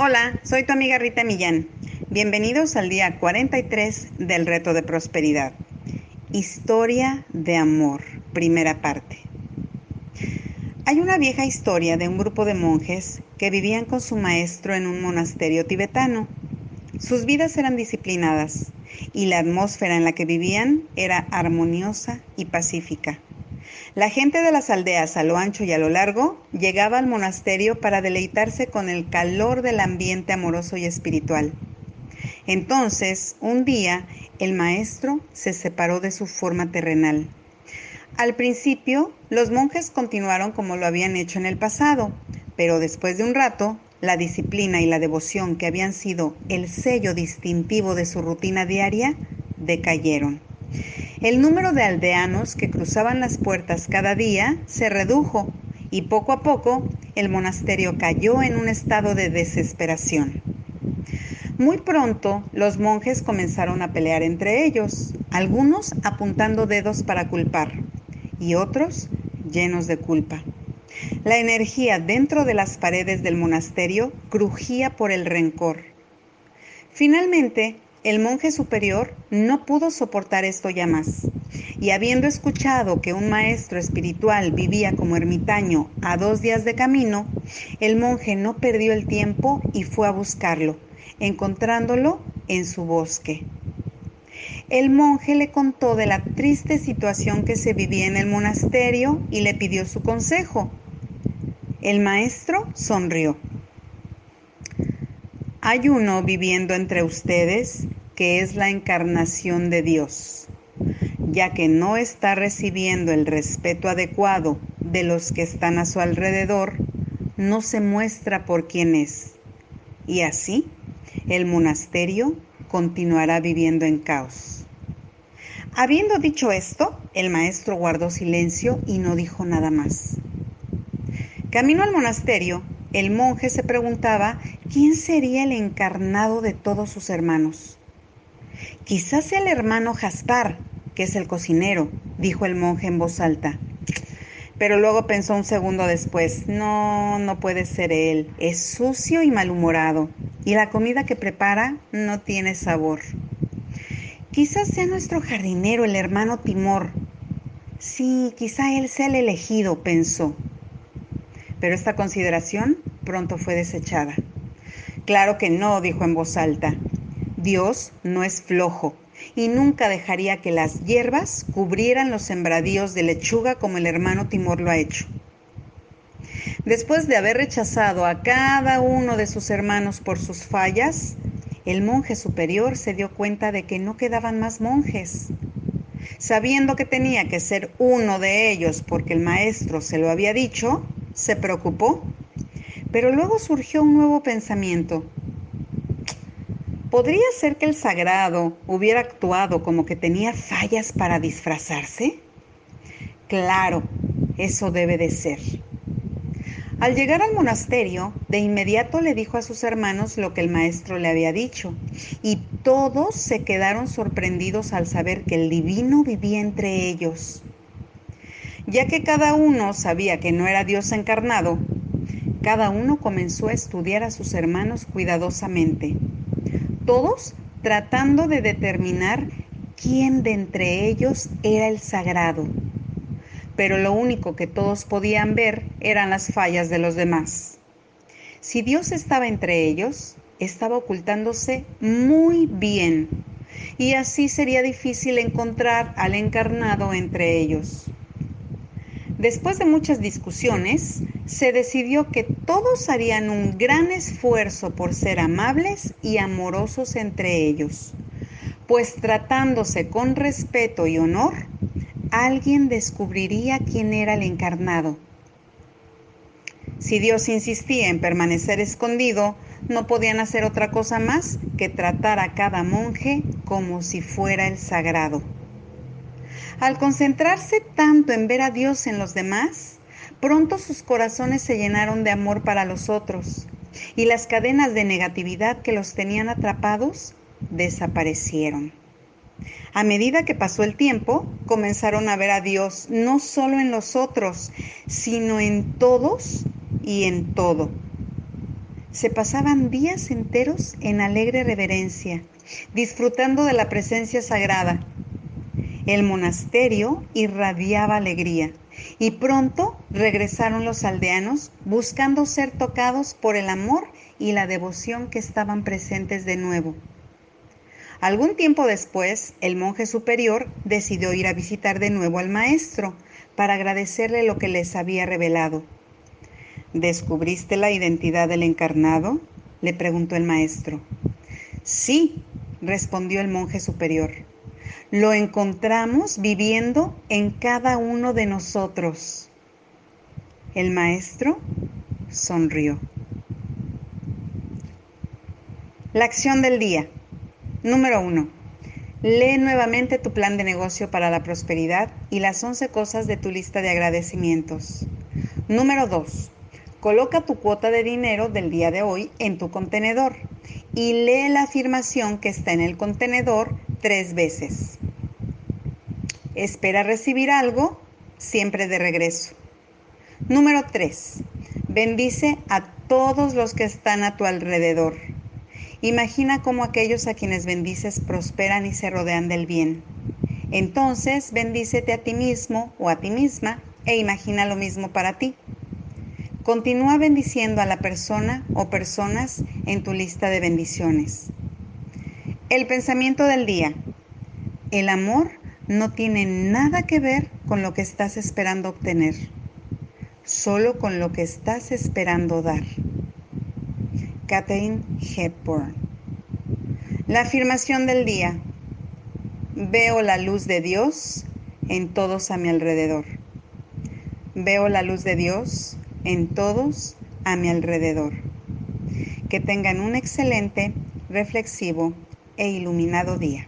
Hola, soy tu amiga Rita Millán. Bienvenidos al día 43 del reto de prosperidad. Historia de amor, primera parte. Hay una vieja historia de un grupo de monjes que vivían con su maestro en un monasterio tibetano. Sus vidas eran disciplinadas y la atmósfera en la que vivían era armoniosa y pacífica. La gente de las aldeas a lo ancho y a lo largo llegaba al monasterio para deleitarse con el calor del ambiente amoroso y espiritual. Entonces, un día, el maestro se separó de su forma terrenal. Al principio, los monjes continuaron como lo habían hecho en el pasado, pero después de un rato, la disciplina y la devoción que habían sido el sello distintivo de su rutina diaria decayeron. El número de aldeanos que cruzaban las puertas cada día se redujo y poco a poco el monasterio cayó en un estado de desesperación. Muy pronto los monjes comenzaron a pelear entre ellos, algunos apuntando dedos para culpar y otros llenos de culpa. La energía dentro de las paredes del monasterio crujía por el rencor. Finalmente, el monje superior no pudo soportar esto ya más, y habiendo escuchado que un maestro espiritual vivía como ermitaño a dos días de camino, el monje no perdió el tiempo y fue a buscarlo, encontrándolo en su bosque. El monje le contó de la triste situación que se vivía en el monasterio y le pidió su consejo. El maestro sonrió hay uno viviendo entre ustedes que es la encarnación de Dios, ya que no está recibiendo el respeto adecuado de los que están a su alrededor, no se muestra por quién es. Y así, el monasterio continuará viviendo en caos. Habiendo dicho esto, el maestro guardó silencio y no dijo nada más. Camino al monasterio, el monje se preguntaba quién sería el encarnado de todos sus hermanos. Quizás sea el hermano Jaspar, que es el cocinero, dijo el monje en voz alta. Pero luego pensó un segundo después, no, no puede ser él, es sucio y malhumorado, y la comida que prepara no tiene sabor. Quizás sea nuestro jardinero, el hermano Timor. Sí, quizá él sea el elegido, pensó pero esta consideración pronto fue desechada. Claro que no, dijo en voz alta. Dios no es flojo y nunca dejaría que las hierbas cubrieran los sembradíos de lechuga como el hermano Timor lo ha hecho. Después de haber rechazado a cada uno de sus hermanos por sus fallas, el monje superior se dio cuenta de que no quedaban más monjes. Sabiendo que tenía que ser uno de ellos porque el maestro se lo había dicho, se preocupó, pero luego surgió un nuevo pensamiento. ¿Podría ser que el sagrado hubiera actuado como que tenía fallas para disfrazarse? Claro, eso debe de ser. Al llegar al monasterio, de inmediato le dijo a sus hermanos lo que el maestro le había dicho, y todos se quedaron sorprendidos al saber que el divino vivía entre ellos. Ya que cada uno sabía que no era Dios encarnado, cada uno comenzó a estudiar a sus hermanos cuidadosamente, todos tratando de determinar quién de entre ellos era el sagrado. Pero lo único que todos podían ver eran las fallas de los demás. Si Dios estaba entre ellos, estaba ocultándose muy bien, y así sería difícil encontrar al encarnado entre ellos. Después de muchas discusiones, se decidió que todos harían un gran esfuerzo por ser amables y amorosos entre ellos, pues tratándose con respeto y honor, alguien descubriría quién era el encarnado. Si Dios insistía en permanecer escondido, no podían hacer otra cosa más que tratar a cada monje como si fuera el sagrado. Al concentrarse tanto en ver a Dios en los demás, pronto sus corazones se llenaron de amor para los otros y las cadenas de negatividad que los tenían atrapados desaparecieron. A medida que pasó el tiempo, comenzaron a ver a Dios no solo en los otros, sino en todos y en todo. se pasaban días enteros en alegre reverencia, disfrutando de la presencia sagrada. El monasterio irradiaba alegría y pronto regresaron los aldeanos buscando ser tocados por el amor y la devoción que estaban presentes de nuevo. Algún tiempo después, el monje superior decidió ir a visitar de nuevo al maestro para agradecerle lo que les había revelado. ¿Descubriste la identidad del encarnado? le preguntó el maestro. Sí, respondió el monje superior. Lo encontramos viviendo en cada uno de nosotros. El maestro sonrió. La acción del día. Número 1. Lee nuevamente tu plan de negocio para la prosperidad y las 11 cosas de tu lista de agradecimientos. Número 2. Coloca tu cuota de dinero del día de hoy en tu contenedor y lee la afirmación que está en el contenedor tres veces. Espera recibir algo siempre de regreso. Número 3. Bendice a todos los que están a tu alrededor. Imagina cómo aquellos a quienes bendices prosperan y se rodean del bien. Entonces, bendícete a ti mismo o a ti misma e imagina lo mismo para ti. Continúa bendiciendo a la persona o personas en tu lista de bendiciones. El pensamiento del día. El amor no tiene nada que ver con lo que estás esperando obtener, solo con lo que estás esperando dar. Catherine Hepburn. La afirmación del día. Veo la luz de Dios en todos a mi alrededor. Veo la luz de Dios en todos a mi alrededor. Que tengan un excelente, reflexivo e iluminado día.